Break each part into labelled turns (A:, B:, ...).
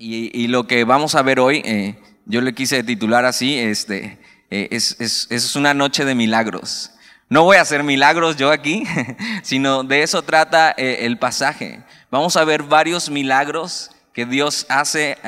A: Y, lo que vamos a ver hoy, eh, yo le quise titular así, este, eh, es, es, es, una noche de milagros. No voy a hacer milagros yo aquí, sino de eso trata eh, el pasaje. Vamos a ver varios milagros que Dios hace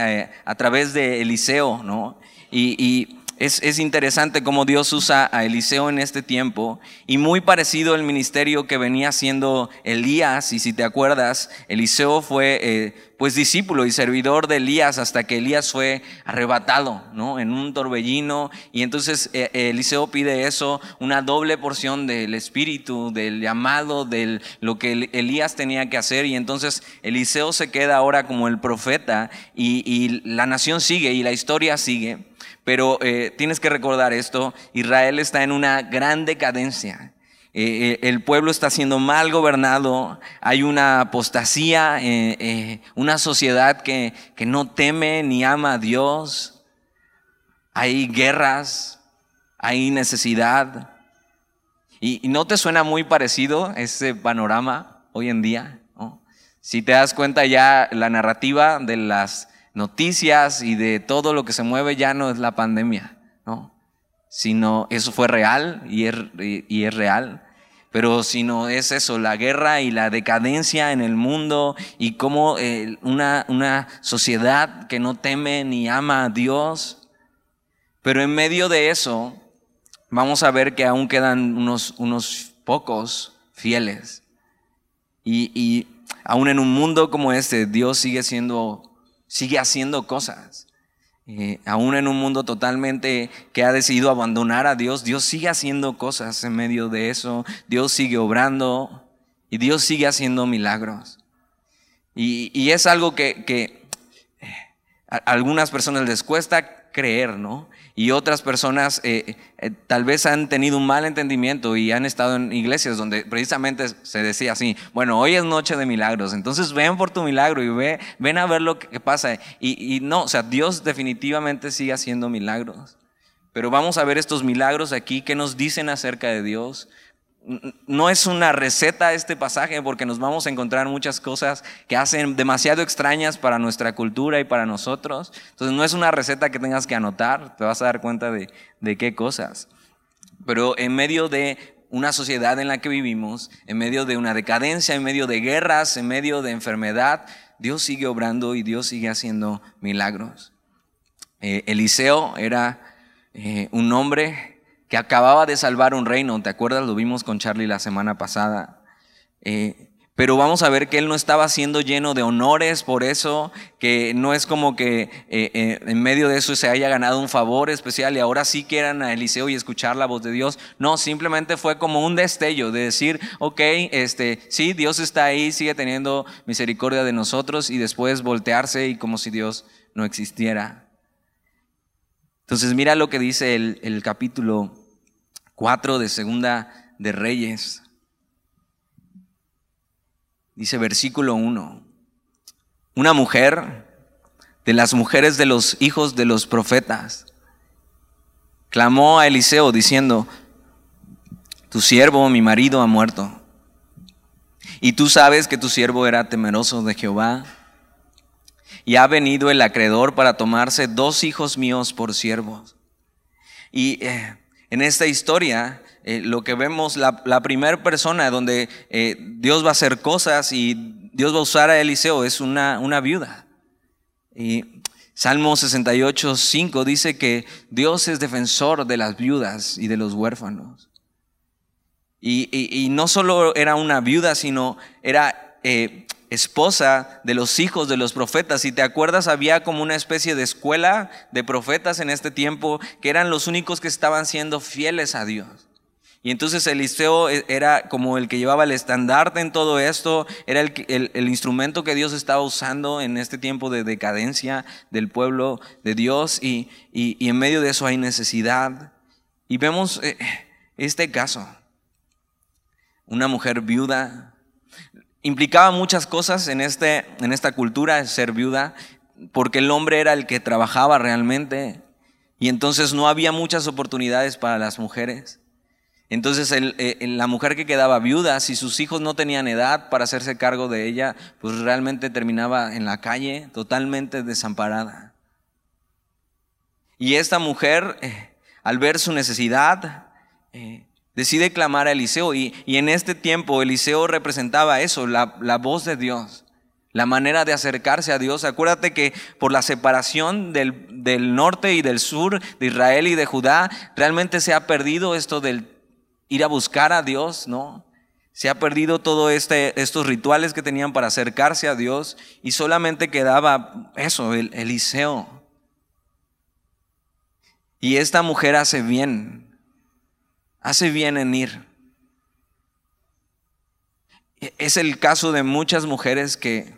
A: a través de Eliseo, ¿no? Y, y es, interesante cómo Dios usa a Eliseo en este tiempo y muy parecido al ministerio que venía haciendo Elías. Y si te acuerdas, Eliseo fue eh, pues discípulo y servidor de Elías hasta que Elías fue arrebatado ¿no? en un torbellino. Y entonces eh, Eliseo pide eso, una doble porción del espíritu, del llamado, de lo que Elías tenía que hacer. Y entonces Eliseo se queda ahora como el profeta y, y la nación sigue y la historia sigue. Pero eh, tienes que recordar esto, Israel está en una gran decadencia. Eh, eh, el pueblo está siendo mal gobernado, hay una apostasía, una sociedad que, que, no teme ni ama a Dios, hay guerras, hay necesidad. ¿Y, no te suena muy parecido ese panorama hoy en día? Si te das cuenta ya la narrativa de las noticias y de todo lo que se mueve ya no es la pandemia, ¿no? Sino eso fue real y es, y es real. Pero si no es eso, la guerra y la decadencia en el mundo y cómo eh, una, una sociedad que no teme ni ama a Dios. Pero en medio de eso, vamos a ver que aún quedan unos, unos pocos fieles. Y, y aún en un mundo como este, Dios sigue siendo sigue haciendo cosas. Eh, aún en un mundo totalmente que ha decidido abandonar a Dios, Dios sigue haciendo cosas en medio de eso, Dios sigue obrando y Dios sigue haciendo milagros. Y, es algo que, que eh, a algunas personas les cuesta creer, ¿no? Y otras personas eh, eh, tal vez han tenido un mal entendimiento y han estado en iglesias donde precisamente se decía así, bueno, hoy es noche de milagros, entonces ven por tu milagro y ve, ven a ver lo que pasa. Y, y no, o sea, Dios definitivamente sigue haciendo milagros. Pero vamos a ver estos milagros aquí que nos dicen acerca de Dios, no es una receta este pasaje porque nos vamos a encontrar muchas cosas que hacen demasiado extrañas para nuestra cultura y para nosotros. Entonces no es una receta que tengas que anotar, te vas a dar cuenta de, de qué cosas. Pero en medio de una sociedad en la que vivimos, en medio de una decadencia, en medio de guerras, en medio de enfermedad, Dios sigue obrando y Dios sigue haciendo milagros. Eh, Eliseo era eh, un hombre que acababa de salvar un reino, ¿te acuerdas? Lo vimos con Charlie la semana pasada. Eh, pero vamos a ver que él no estaba siendo lleno de honores por eso, que no es como que eh, eh, en medio de eso se haya ganado un favor especial y ahora sí quieran a Eliseo y escuchar la voz de Dios. No, simplemente fue como un destello de decir, ok, este, sí, Dios está ahí, sigue teniendo misericordia de nosotros y después voltearse y como si Dios no existiera. Entonces mira lo que dice el, el capítulo 4 de Segunda de Reyes. Dice versículo 1. Una mujer de las mujeres de los hijos de los profetas clamó a Eliseo diciendo, tu siervo, mi marido, ha muerto. Y tú sabes que tu siervo era temeroso de Jehová. Y ha venido el acreedor para tomarse dos hijos míos por siervos. Y eh, en esta historia, eh, lo que vemos, la, primera persona donde eh, Dios va a hacer cosas y Dios va a usar a Eliseo es una, una viuda. Y Salmo 68, 5 dice que Dios es defensor de las viudas y de los huérfanos. Y, no solo era una viuda, sino era eh, esposa de los hijos de los profetas. Si te acuerdas, había como una especie de escuela de profetas en este tiempo que eran los únicos que estaban siendo fieles a Dios. Y entonces Eliseo e, era como el que llevaba el estandarte en todo esto, era el, instrumento que Dios estaba usando en este tiempo de decadencia del pueblo de Dios y, y, en medio de eso hay necesidad. Y vemos eh, este caso, una mujer viuda, implicaba muchas cosas en, este, en esta cultura, ser viuda, porque el hombre era el que trabajaba realmente y entonces no había muchas oportunidades para las mujeres. Entonces eh, la mujer que quedaba viuda, si sus hijos no tenían edad para hacerse cargo de ella, pues realmente terminaba en la calle totalmente desamparada. Y esta mujer, eh, al ver su necesidad, eh, decide clamar a Eliseo. Y, en este tiempo Eliseo representaba eso, la, la voz de Dios la manera de acercarse a Dios. Acuérdate que por la separación del, del, norte y del sur, de Israel y de Judá, realmente se ha perdido esto del ir a buscar a Dios, ¿no? Se ha perdido todos este, estos rituales que tenían para acercarse a Dios y solamente quedaba eso, el Eliseo. Y esta mujer hace bien, hace bien en ir. Es el caso de muchas mujeres que,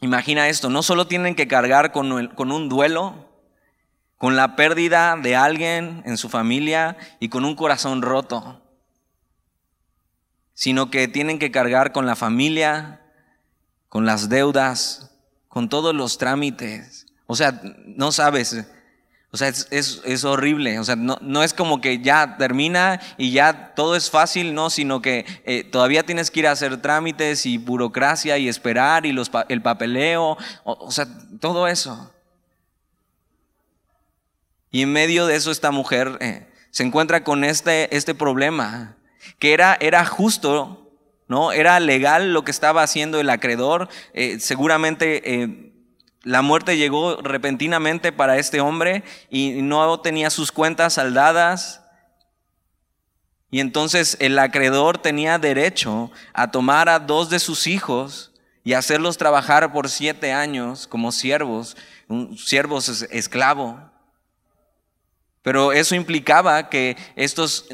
A: imagina esto, no solo tienen que cargar con, con un duelo, con la pérdida de alguien en su familia y con un corazón roto, sino que tienen que cargar con la familia, con las deudas, con todos los trámites. O sea, no sabes, o sea, es, horrible. O sea, no, no, es como que ya termina y ya todo es fácil, no, sino que eh, todavía tienes que ir a hacer trámites y burocracia y esperar y los, el papeleo, o sea, todo eso. Y en medio de eso esta mujer eh, se encuentra con este, este problema, que era, era justo, ¿no? Era legal lo que estaba haciendo el acreedor. Eh, seguramente la muerte llegó repentinamente para este hombre y no tenía sus cuentas saldadas. Y entonces el acreedor tenía derecho a tomar a dos de sus hijos y hacerlos trabajar por siete años como siervos, un siervos esclavo. Pero eso implicaba que estos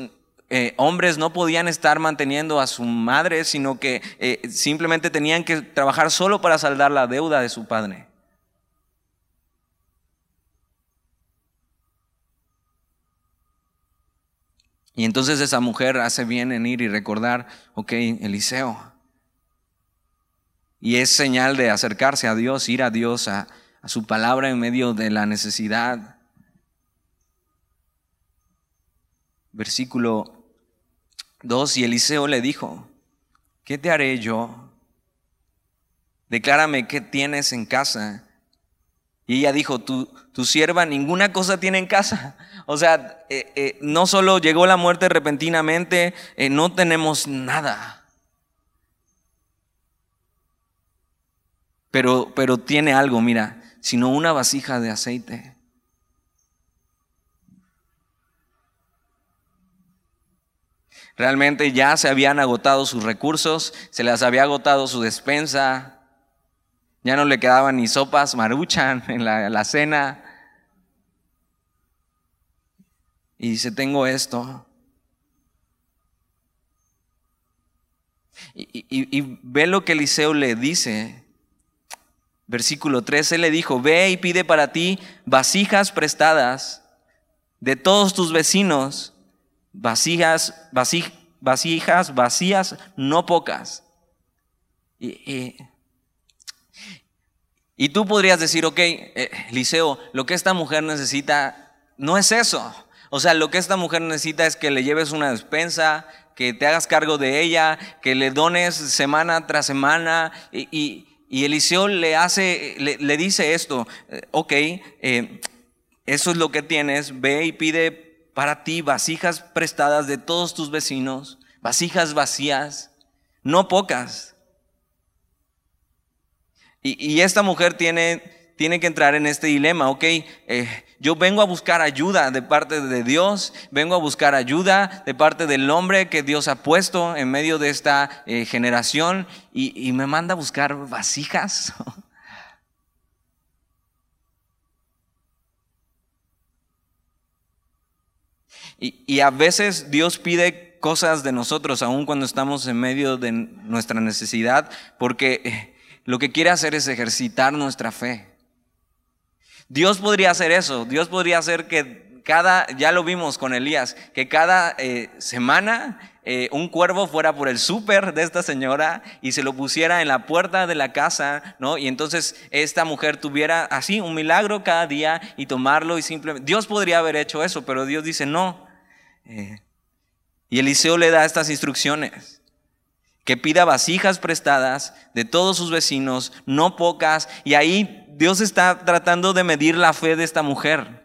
A: eh, hombres no podían estar manteniendo a su madre, sino que eh, simplemente tenían que trabajar solo para saldar la deuda de su padre. Y entonces esa mujer hace bien en ir y recordar, ok, Eliseo. Y es señal de acercarse a Dios, ir a Dios, a su palabra en medio de la necesidad. versículo 2, y Eliseo le dijo, ¿qué te haré yo? Declárame qué tienes en casa. Y ella dijo, tu, sierva ninguna cosa tiene en casa. O sea, eh, eh, no solo llegó la muerte repentinamente, eh, no tenemos nada. Pero, pero tiene algo, mira, sino una vasija de aceite. Realmente ya se habían agotado sus recursos, se les había agotado su despensa, ya no le quedaban ni sopas maruchan en la, cena. Y dice, tengo esto. Y, ve lo que Eliseo le dice. Versículo 13 le dijo, ve y pide para ti vasijas prestadas de todos tus vecinos vasijas, vasijas vacías, no pocas. Y, tú podrías decir, ok, eh, Liceo, lo que esta mujer necesita no es eso. O sea, lo que esta mujer necesita es que le lleves una despensa, que te hagas cargo de ella, que le dones semana tras semana. Y, y, Eliseo le hace, le, dice esto, eh, ok, eh, eso es lo que tienes, ve y pide para ti vasijas prestadas de todos tus vecinos, vasijas vacías, no pocas. Y, esta mujer tiene, tiene, que entrar en este dilema, ok, eh, yo vengo a buscar ayuda de parte de Dios, vengo a buscar ayuda de parte del hombre que Dios ha puesto en medio de esta eh, generación y, me manda a buscar vasijas. Y, a veces Dios pide cosas de nosotros, aun cuando estamos en medio de nuestra necesidad, porque eh, lo que quiere hacer es ejercitar nuestra fe. Dios podría hacer eso, Dios podría hacer que cada, ya lo vimos con Elías, que cada eh, semana eh, un cuervo fuera por el súper de esta señora y se lo pusiera en la puerta de la casa, ¿no? Y entonces esta mujer tuviera así un milagro cada día y tomarlo y simplemente... Dios podría haber hecho eso, pero Dios dice no. Eh, Y Eliseo le da estas instrucciones. Que pida vasijas prestadas de todos sus vecinos, no pocas. Y ahí Dios está tratando de medir la fe de esta mujer.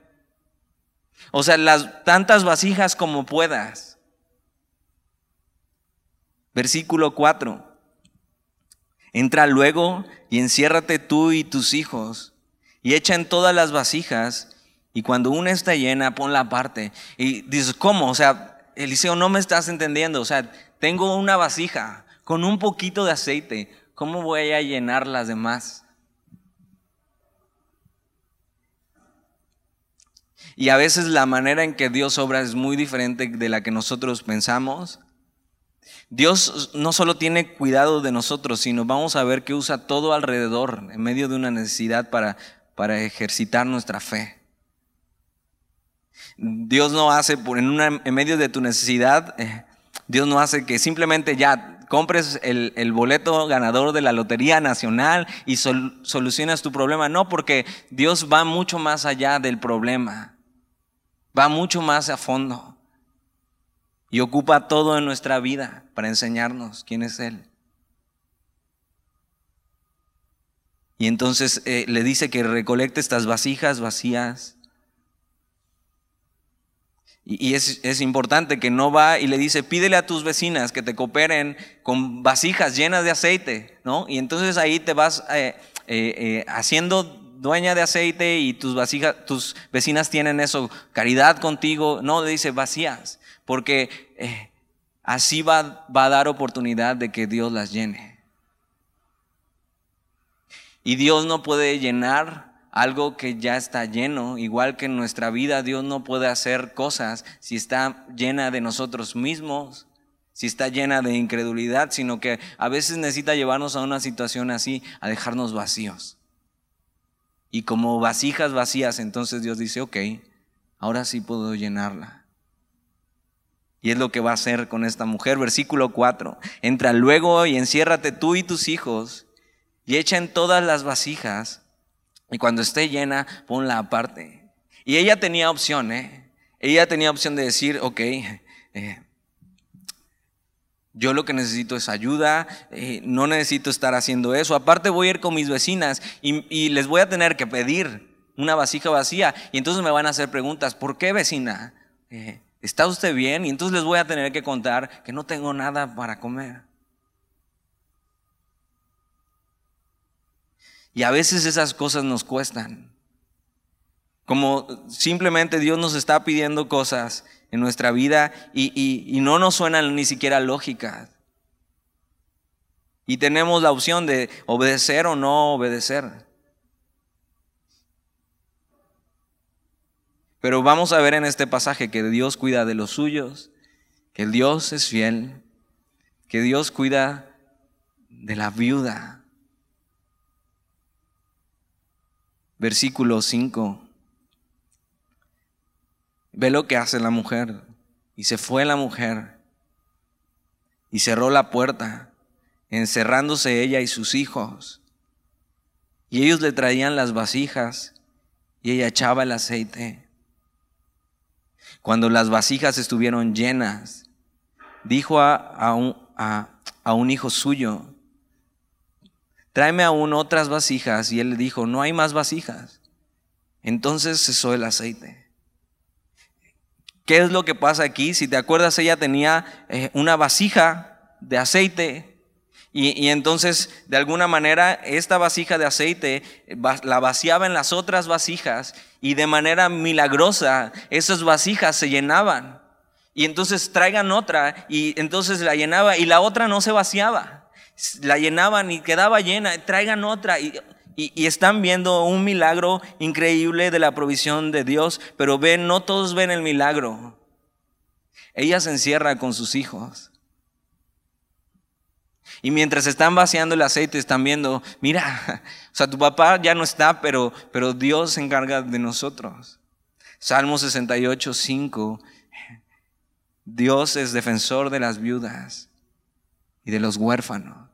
A: O sea, las tantas vasijas como puedas. Versículo 4. Entra luego y enciérrate tú y tus hijos y echa en todas las vasijas y cuando una está llena, ponla aparte. Y dices, ¿cómo? O sea, Eliseo, no me estás entendiendo. O sea, tengo una vasija con un poquito de aceite. ¿Cómo voy a llenar las demás? Y a veces la manera en que Dios obra es muy diferente de la que nosotros pensamos. Dios no solo tiene cuidado de nosotros, sino vamos a ver que usa todo alrededor en medio de una necesidad para, para ejercitar nuestra fe. Dios no hace, en, en medio de tu necesidad, eh, Dios no hace que simplemente ya compres el, boleto ganador de la Lotería Nacional y solucionas tu problema. No, porque Dios va mucho más allá del problema. Va mucho más a fondo y ocupa todo en nuestra vida para enseñarnos quién es Él. Y entonces eh, le dice que recolecte estas vasijas vacías. Y, es, importante que no va y le dice, pídele a tus vecinas que te cooperen con vasijas llenas de aceite, ¿no? Y entonces ahí te vas eh, eh, haciendo dueña de aceite y tus vasijas, tus vecinas tienen eso, caridad contigo. No, le dice vacías porque eh, así va, va a dar oportunidad de que Dios las llene. Y Dios no puede llenar algo que ya está lleno, igual que en nuestra vida Dios no puede hacer cosas si está llena de nosotros mismos, si está llena de incredulidad, sino que a veces necesita llevarnos a una situación así, a dejarnos vacíos. Y como vasijas vacías, entonces Dios dice, ok, ahora sí puedo llenarla. Y es lo que va a hacer con esta mujer. Versículo 4. Entra luego y enciérrate tú y tus hijos y echa en todas las vasijas y cuando esté llena, ponla aparte. Y ella tenía opción, ¿eh? Ella tenía opción de decir, ok, eh, yo lo que necesito es ayuda, eh, no necesito estar haciendo eso. Aparte voy a ir con mis vecinas y, les voy a tener que pedir una vasija vacía. Y entonces me van a hacer preguntas, ¿por qué vecina? Eh, ¿Está usted bien? Y entonces les voy a tener que contar que no tengo nada para comer. Y a veces esas cosas nos cuestan. Como simplemente Dios nos está pidiendo cosas en nuestra vida y, no nos suenan ni siquiera lógicas. Y tenemos la opción de obedecer o no obedecer. Pero vamos a ver en este pasaje que Dios cuida de los suyos, que Dios es fiel, que Dios cuida de la viuda. Versículo 5. Ve lo que hace la mujer. Y se fue la mujer y cerró la puerta, encerrándose ella y sus hijos. Y ellos le traían las vasijas y ella echaba el aceite. Cuando las vasijas estuvieron llenas, dijo a, un, a un hijo suyo, tráeme aún otras vasijas. Y él le dijo, no hay más vasijas. Entonces cesó el aceite. ¿Qué es lo que pasa aquí? Si te acuerdas, ella tenía eh, una vasija de aceite y, entonces, de alguna manera, esta vasija de aceite eh, la vaciaba en las otras vasijas y de manera milagrosa esas vasijas se llenaban. Y entonces traigan otra y entonces la llenaba y la otra no se vaciaba. La llenaban y quedaba llena, traigan otra. Y, y, están viendo un milagro increíble de la provisión de Dios, pero ven, no todos ven el milagro. Ella se encierra con sus hijos. Y mientras están vaciando el aceite, están viendo, mira, o sea, tu papá ya no está, pero, pero Dios se encarga de nosotros. Salmo 68, 5. Dios es defensor de las viudas y de los huérfanos.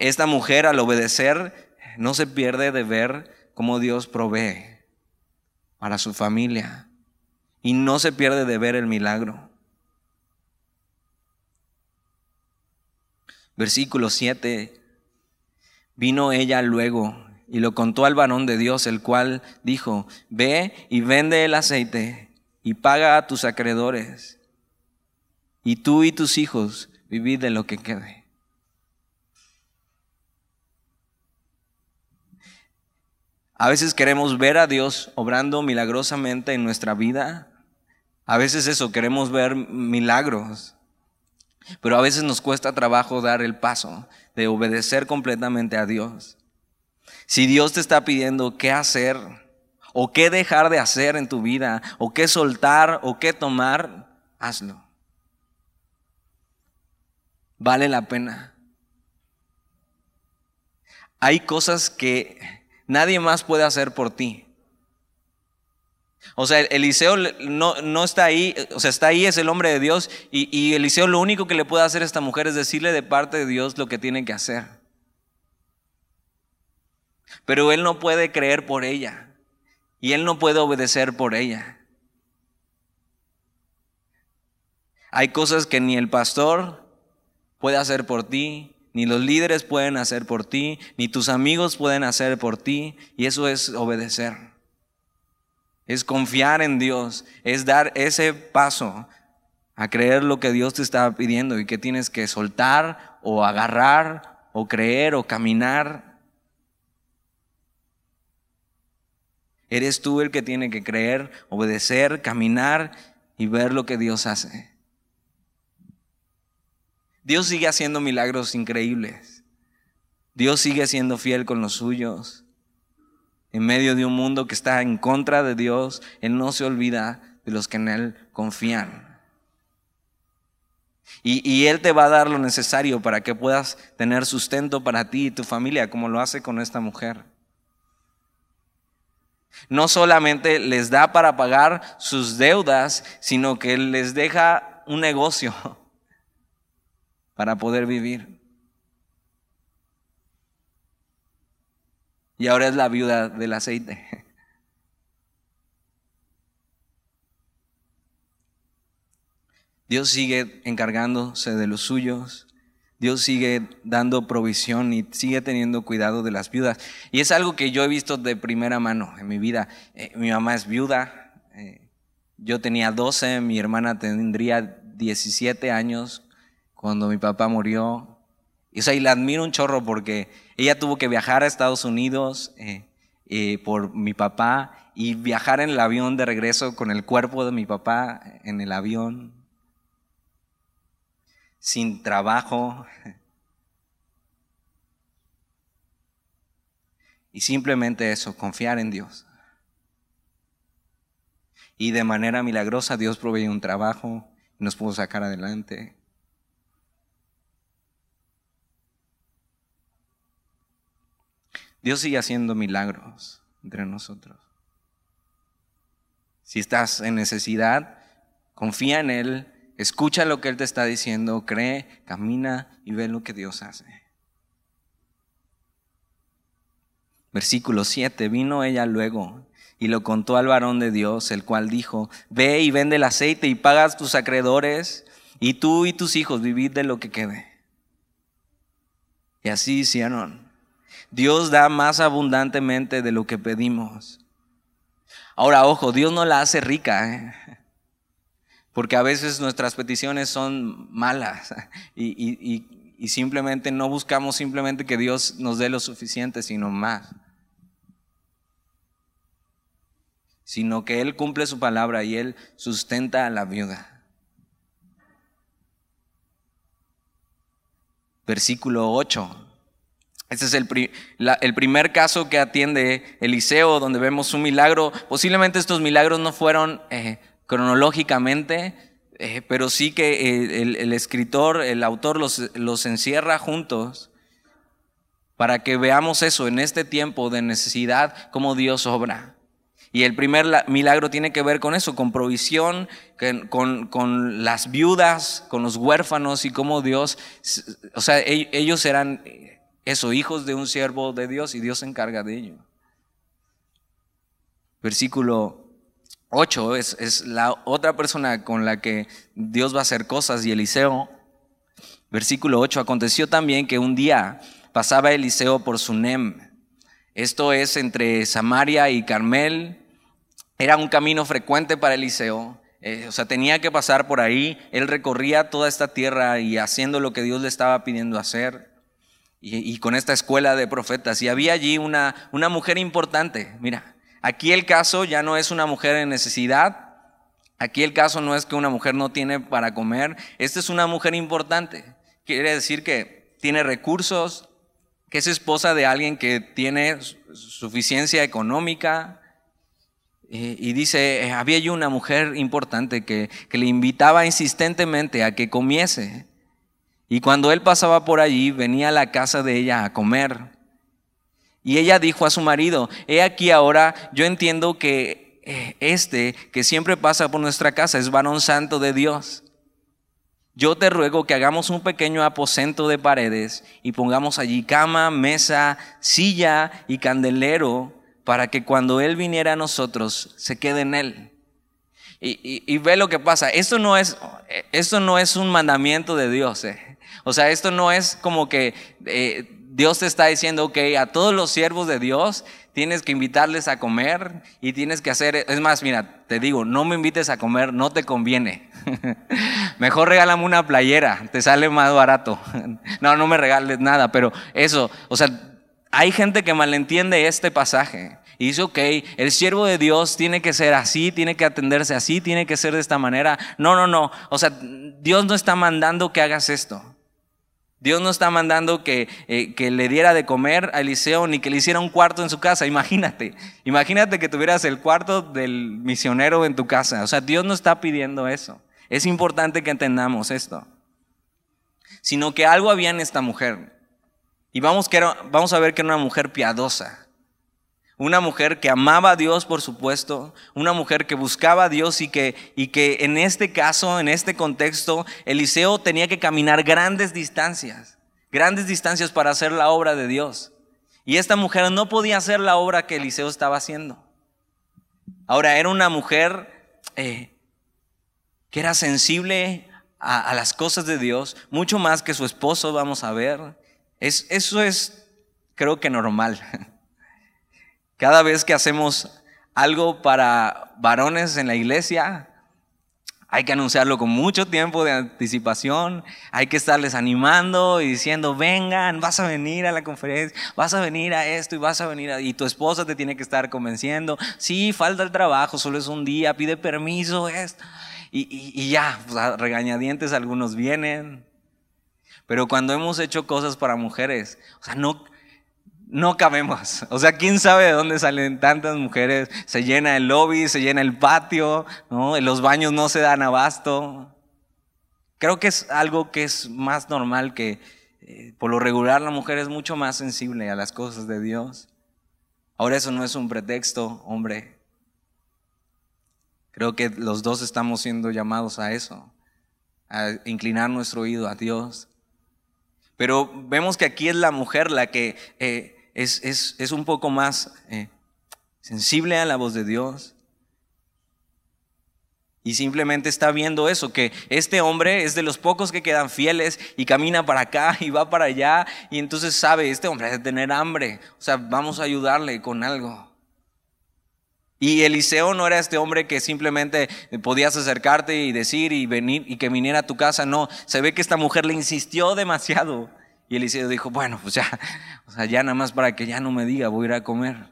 A: Esta mujer al obedecer no se pierde de ver cómo Dios provee para su familia. y no se pierde de ver el milagro. Versículo 7. Vino ella luego y lo contó al varón de Dios, el cual dijo, ve y vende el aceite y paga a tus acreedores, y tú y tus hijos vivid de lo que quede. A veces queremos ver a Dios obrando milagrosamente en nuestra vida. A veces eso, queremos ver milagros. Pero a veces nos cuesta trabajo dar el paso de obedecer completamente a Dios. Si Dios te está pidiendo qué hacer o qué dejar de hacer en tu vida o qué soltar o qué tomar, hazlo. Vale la pena. Hay cosas que nadie más puede hacer por ti. O sea, Eliseo no, no, está ahí, o sea, está ahí, es el hombre de Dios, y, y, Eliseo lo único que le puede hacer a esta mujer es decirle de parte de Dios lo que tiene que hacer. Pero él no puede creer por ella, y él no puede obedecer por ella. Hay cosas que ni el pastor puede hacer por ti, ni los líderes pueden hacer por ti, ni tus amigos pueden hacer por ti, y eso es obedecer es confiar en Dios, es dar ese paso a creer lo que Dios te está pidiendo y que tienes que soltar o agarrar o creer o caminar. Eres tú el que tiene que creer, obedecer, caminar y ver lo que Dios hace. Dios sigue haciendo milagros increíbles. Dios sigue siendo fiel con los suyos. En medio de un mundo que está en contra de Dios, Él no se olvida de los que en Él confían. Y, Él te va a dar lo necesario para que puedas tener sustento para ti y tu familia, como lo hace con esta mujer. No solamente les da para pagar sus deudas, sino que les deja un negocio para poder vivir. y ahora es la viuda del aceite. Dios sigue encargándose de los suyos. Dios sigue dando provisión y sigue teniendo cuidado de las viudas. Y es algo que yo he visto de primera mano en mi vida. Eh, mi mamá es viuda. Eh, yo tenía 12, mi hermana tendría 17 años cuando mi papá murió. Y, o sea, y la admiro un chorro porque ella tuvo que viajar a Estados Unidos eh, eh, por mi papá y viajar en el avión de regreso con el cuerpo de mi papá en el avión, sin trabajo. Y simplemente eso, confiar en Dios. Y de manera milagrosa Dios proveyó un trabajo y nos pudo sacar adelante. Dios sigue haciendo milagros entre nosotros. Si estás en necesidad, confía en Él, escucha lo que Él te está diciendo, cree, camina y ve lo que Dios hace. Versículo 7, vino ella luego y lo contó al varón de Dios, el cual dijo, ve y vende el aceite y pagas tus acreedores, y tú y tus hijos vivid de lo que quede. Y así hicieron. Dios da más abundantemente de lo que pedimos. Ahora, ojo, Dios no la hace rica, ¿eh? porque a veces nuestras peticiones son malas y, y simplemente no buscamos simplemente que Dios nos dé lo suficiente, sino más. Sino que Él cumple su palabra y Él sustenta a la viuda. Versículo 8. Este es el, primer caso que atiende Eliseo, donde vemos un milagro. Posiblemente estos milagros no fueron eh, cronológicamente, eh, pero sí que eh, el, escritor, el autor los, los encierra juntos para que veamos eso en este tiempo de necesidad, cómo Dios obra. Y el primer milagro tiene que ver con eso, con provisión, con, con, las viudas, con los huérfanos y cómo Dios, o sea, ellos eran eso, hijos de un siervo de Dios y Dios se encarga de ello. Versículo 8 es, la otra persona con la que Dios va a hacer cosas y Eliseo. Versículo 8, aconteció también que un día pasaba Eliseo por Sunem. Esto es entre Samaria y Carmel. Era un camino frecuente para Eliseo. Eh, o sea, tenía que pasar por ahí. Él recorría toda esta tierra y haciendo lo que Dios le estaba pidiendo hacer. Y, con esta escuela de profetas. Y había allí una, una mujer importante. Mira, aquí el caso ya no es una mujer en necesidad. Aquí el caso no es que una mujer no tiene para comer. Esta es una mujer importante. Quiere decir que tiene recursos, que es esposa de alguien que tiene suficiencia económica. Y dice, eh, había allí una mujer importante que, que le invitaba insistentemente a que comiese. Y cuando él pasaba por allí, venía a la casa de ella a comer. Y ella dijo a su marido, he aquí ahora, yo entiendo que eh, este que siempre pasa por nuestra casa es varón santo de Dios yo te ruego que hagamos un pequeño aposento de paredes y pongamos allí cama, mesa, silla y candelero para que cuando Él viniera a nosotros se quede en Él. Y, ve lo que pasa. Esto no es, esto no es un mandamiento de Dios. Eh. O sea, esto no es como que eh, Dios te está diciendo, ok, a todos los siervos de Dios tienes que invitarles a comer y tienes que hacer, es más, mira, te digo, no me invites a comer, no te conviene. Mejor regálame una playera, te sale más barato. no, no me regales nada, pero eso, o sea, hay gente que malentiende este pasaje. Y dice, ok, el siervo de Dios tiene que ser así, tiene que atenderse así, tiene que ser de esta manera. No, no, no. O sea, Dios no está mandando que hagas esto. Dios no está mandando que, eh, que, le diera de comer a Eliseo ni que le hiciera un cuarto en su casa. Imagínate, imagínate que tuvieras el cuarto del misionero en tu casa. O sea, Dios no está pidiendo eso. Es importante que entendamos esto. Sino que algo había en esta mujer. Y vamos, que vamos a ver que era una mujer piadosa. Una mujer que amaba a Dios, por supuesto, una mujer que buscaba a Dios y que, y que en este caso, en este contexto, Eliseo tenía que caminar grandes distancias, grandes distancias para hacer la obra de Dios. Y esta mujer no podía hacer la obra que Eliseo estaba haciendo. Ahora, era una mujer eh, que era sensible a, las cosas de Dios, mucho más que su esposo, vamos a ver. Es, eso es, creo que normal. Cada vez que hacemos algo para varones en la iglesia, hay que anunciarlo con mucho tiempo de anticipación, hay que estarles animando y diciendo, vengan, vas a venir a la conferencia, vas a venir a esto y vas a venir a... Y tu esposa te tiene que estar convenciendo, sí, falta el trabajo, solo es un día, pide permiso, esto. Y, ya, regañadientes algunos vienen. Pero cuando hemos hecho cosas para mujeres, o sea, no, no cabemos. O sea, ¿quién sabe de dónde salen tantas mujeres? Se llena el lobby, se llena el patio, ¿no? Los baños no se dan abasto. Creo que es algo que es más normal que eh, por lo regular la mujer es mucho más sensible a las cosas de Dios. Ahora eso no es un pretexto, hombre. Creo que los dos estamos siendo llamados a eso, a inclinar nuestro oído a Dios. Pero vemos que aquí es la mujer la que eh, es, un poco más eh, sensible a la voz de Dios. Y simplemente está viendo eso, que este hombre es de los pocos que quedan fieles y camina para acá y va para allá y entonces sabe, este hombre debe tener hambre, o sea, vamos a ayudarle con algo. Y Eliseo no era este hombre que simplemente podías acercarte y decir y venir y que viniera a tu casa, no, se ve que esta mujer le insistió demasiado y Eliseo dijo, bueno, pues ya, o sea, ya nada más para que ya no me diga, voy a ir a comer.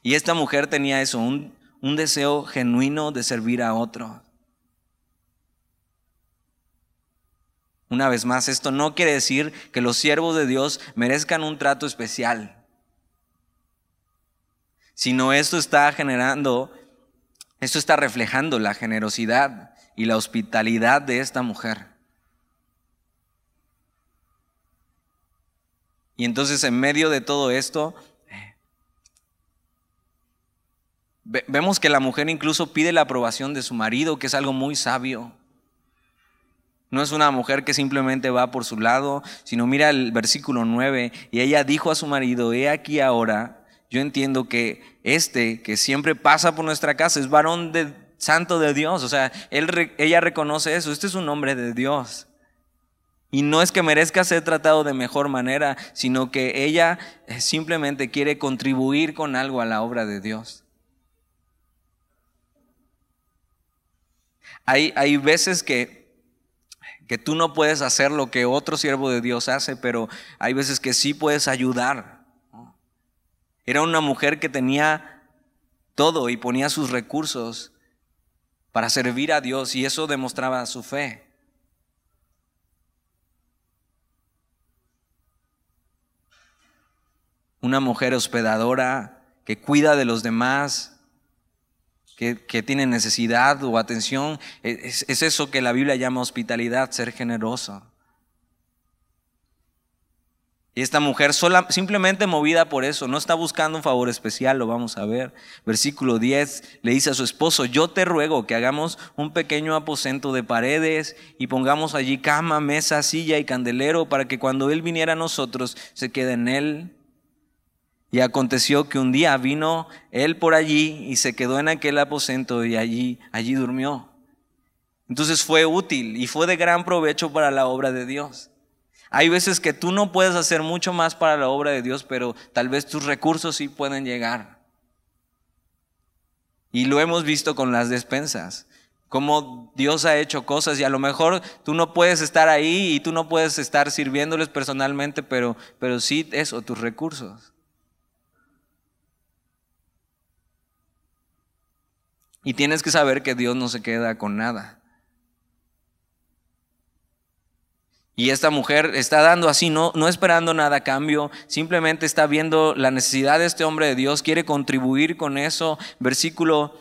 A: Y esta mujer tenía eso, un, un deseo genuino de servir a otro. Una vez más, esto no quiere decir que los siervos de Dios merezcan un trato especial, sino esto está generando, esto está reflejando la generosidad y la hospitalidad de esta mujer. Y entonces en medio de todo esto, vemos que la mujer incluso pide la aprobación de su marido, que es algo muy sabio. No es una mujer que simplemente va por su lado, sino mira el versículo 9, y ella dijo a su marido, he aquí ahora, yo entiendo que este que siempre pasa por nuestra casa es varón de, santo de Dios. O sea, ella reconoce eso. Este es un hombre de Dios. Y no es que merezca ser tratado de mejor manera, sino que ella eh, simplemente quiere contribuir con algo a la obra de Dios. Hay, hay veces que, que tú no puedes hacer lo que otro siervo de Dios hace, pero hay veces que sí puedes ayudar. Era una mujer que tenía todo y ponía sus recursos para servir a Dios y eso demostraba su fe. una mujer hospedadora que cuida de los demás, que, tiene necesidad o atención. Es, es, eso que la Biblia llama hospitalidad, ser generoso. Y esta mujer sola, simplemente movida por eso, no está buscando un favor especial, lo vamos a ver. Versículo 10 le dice a su esposo, yo te ruego que hagamos un pequeño aposento de paredes y pongamos allí cama, mesa, silla y candelero para que cuando él viniera a nosotros se quede en él y aconteció que un día vino él por allí y se quedó en aquel aposento y allí, allí durmió. Entonces fue útil y fue de gran provecho para la obra de Dios. Hay veces que tú no puedes hacer mucho más para la obra de Dios, pero tal vez tus recursos sí pueden llegar. Y lo hemos visto con las despensas, cómo Dios ha hecho cosas y a lo mejor tú no puedes estar ahí y tú no puedes estar sirviéndoles personalmente, pero, pero sí eso, tus recursos. Y tienes que saber que Dios no se queda con nada. Y esta mujer está dando así, no, no esperando nada a cambio, simplemente está viendo la necesidad de este hombre de Dios, quiere contribuir con eso. Versículo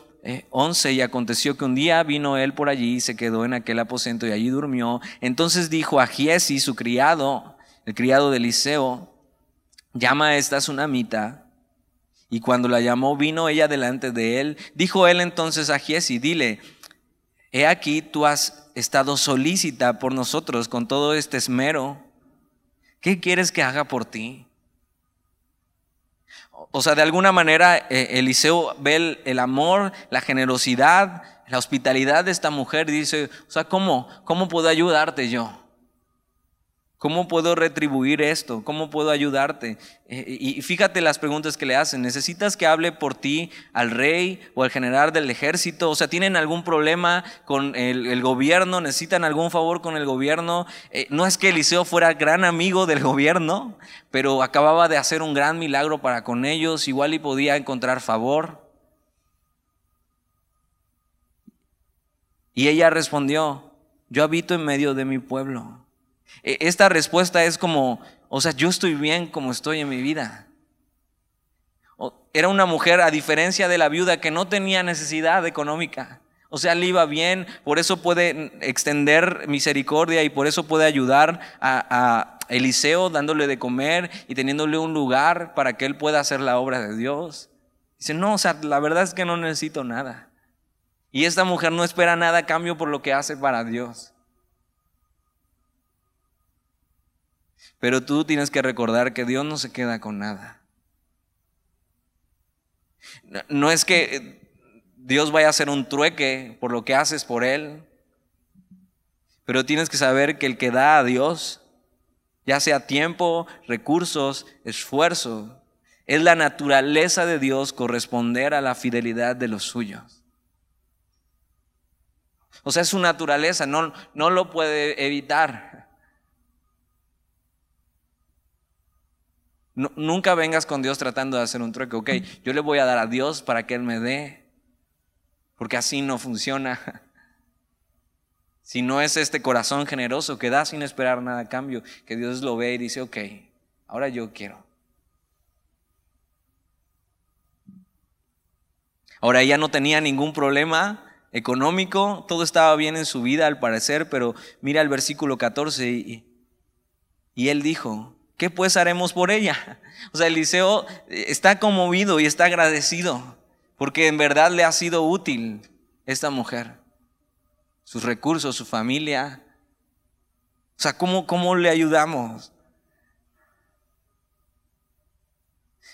A: 11, eh, y aconteció que un día vino él por allí y se quedó en aquel aposento y allí durmió. Entonces dijo a Giesi, su criado, el criado de Eliseo, llama a esta tsunamita y cuando la llamó, vino ella delante de él. Dijo él entonces a Giesi, dile, he aquí tú has estado solícita por nosotros con todo este esmero. ¿Qué quieres que haga por ti? O sea, de alguna manera eh, Eliseo ve el, amor, la generosidad, la hospitalidad de esta mujer y dice, o sea, ¿cómo, cómo puedo ayudarte yo? ¿Cómo puedo retribuir esto? ¿Cómo puedo ayudarte? Eh, y fíjate las preguntas que le hacen. ¿Necesitas que hable por ti al rey o al general del ejército? O sea, ¿tienen algún problema con el, gobierno? ¿Necesitan algún favor con el gobierno? Eh, no es que Eliseo fuera gran amigo del gobierno, pero acababa de hacer un gran milagro para con ellos. Igual y podía encontrar favor. Y ella respondió, yo habito en medio de mi pueblo esta respuesta es como, o sea, yo estoy bien como estoy en mi vida. Era una mujer, a diferencia de la viuda, que no tenía necesidad económica. O sea, le iba bien, por eso puede extender misericordia y por eso puede ayudar a, Eliseo dándole de comer y teniéndole un lugar para que él pueda hacer la obra de Dios. Dice, no, o sea, la verdad es que no necesito nada. Y esta mujer no espera nada a cambio por lo que hace para Dios. Pero tú tienes que recordar que Dios no se queda con nada. No es que Dios vaya a hacer un trueque por lo que haces por Él, pero tienes que saber que el que da a Dios, ya sea tiempo, recursos, esfuerzo, es la naturaleza de Dios corresponder a la fidelidad de los suyos. O sea, es su naturaleza, no, no lo puede evitar. Nunca vengas con Dios tratando de hacer un trueque. Ok, yo le voy a dar a Dios para que Él me dé. Porque así no funciona. Si no es este corazón generoso que da sin esperar nada a cambio, que Dios lo ve y dice, ok, ahora yo quiero. Ahora ella no tenía ningún problema económico, todo estaba bien en su vida al parecer, pero mira el versículo 14 y, y él dijo, ¿Qué pues haremos por ella? O sea, Eliseo está conmovido y está agradecido porque en verdad le ha sido útil esta mujer, sus recursos, su familia. O sea, ¿cómo, cómo le ayudamos?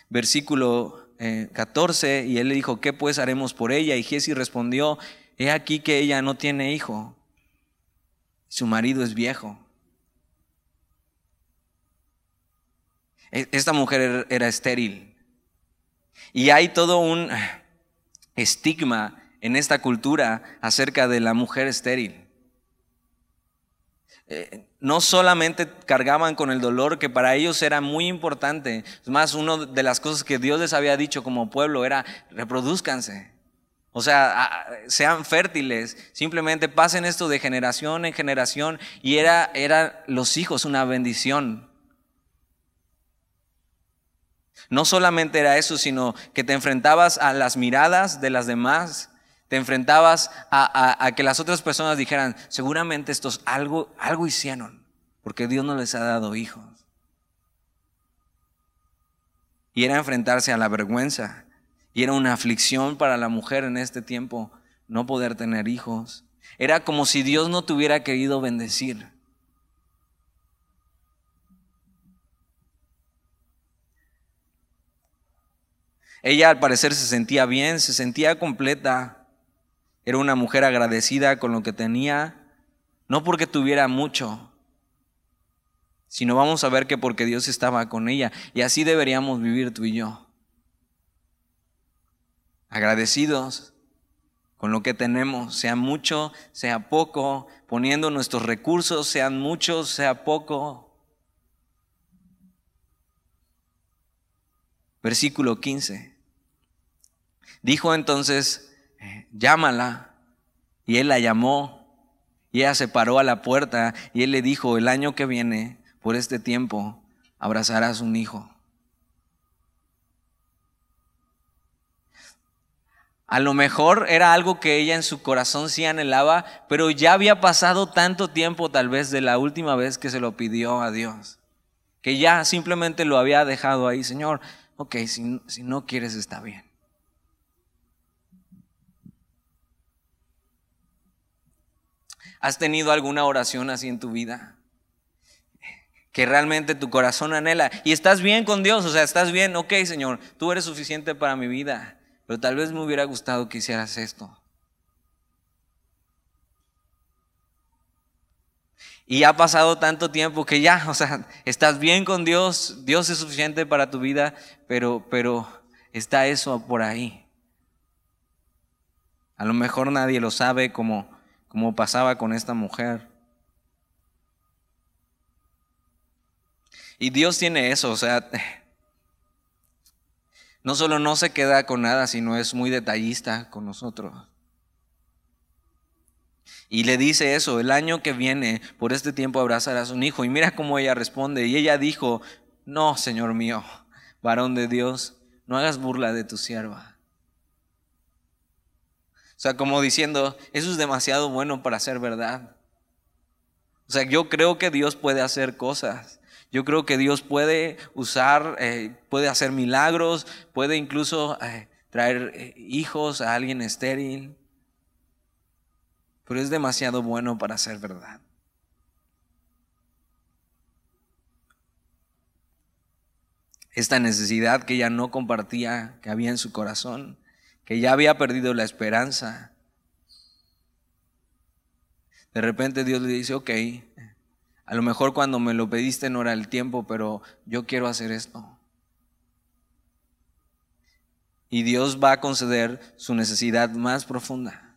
A: Versículo 14, y él le dijo, ¿qué pues haremos por ella? Y Giesi respondió, he aquí que ella no tiene hijo, su marido es viejo. Esta mujer er, era estéril. Y hay todo un estigma en esta cultura acerca de la mujer estéril. Eh, no solamente cargaban con el dolor que para ellos era muy importante, es más, una de las cosas que Dios les había dicho como pueblo era reproduzcanse. O sea, sean fértiles, simplemente pasen esto de generación en generación y era, era los hijos una bendición. No solamente era eso, sino que te enfrentabas a las miradas de las demás, te enfrentabas a, que las otras personas dijeran, seguramente estos algo, algo hicieron, porque Dios no les ha dado hijos. Y era enfrentarse a la vergüenza, y era una aflicción para la mujer en este tiempo no poder tener hijos. Era como si Dios no te hubiera querido bendecir. Ella al parecer se sentía bien, se sentía completa. Era una mujer agradecida con lo que tenía, no porque tuviera mucho, sino vamos a ver que porque Dios estaba con ella. Y así deberíamos vivir tú y yo. Agradecidos con lo que tenemos, sea mucho, sea poco, poniendo nuestros recursos, sean muchos, sea poco. Versículo 15. Dijo entonces, llámala. Y él la llamó. Y ella se paró a la puerta y él le dijo, el año que viene, por este tiempo, abrazarás un hijo. A lo mejor era algo que ella en su corazón sí anhelaba, pero ya había pasado tanto tiempo tal vez de la última vez que se lo pidió a Dios, que ya simplemente lo había dejado ahí, Señor, ok, si, si no quieres está bien. ¿Has tenido alguna oración así en tu vida? Que realmente tu corazón anhela. Y estás bien con Dios, o sea, estás bien, ok Señor, tú eres suficiente para mi vida, pero tal vez me hubiera gustado que hicieras esto. Y ha pasado tanto tiempo que ya, o sea, estás bien con Dios, Dios es suficiente para tu vida, pero, pero está eso por ahí. A lo mejor nadie lo sabe como, como pasaba con esta mujer. Y Dios tiene eso, o sea, no solo no se queda con nada, sino es muy detallista con nosotros. Y le dice eso, el año que viene, por este tiempo abrazarás a un hijo. Y mira cómo ella responde. Y ella dijo, no, Señor mío, varón de Dios, no hagas burla de tu sierva. O sea, como diciendo, eso es demasiado bueno para ser verdad. O sea, yo creo que Dios puede hacer cosas. Yo creo que Dios puede usar, eh, puede hacer milagros, puede incluso eh, traer eh, hijos a alguien estéril pero es demasiado bueno para ser verdad. Esta necesidad que ella no compartía, que había en su corazón, que ya había perdido la esperanza. De repente Dios le dice, ok, a lo mejor cuando me lo pediste no era el tiempo, pero yo quiero hacer esto. Y Dios va a conceder su necesidad más profunda.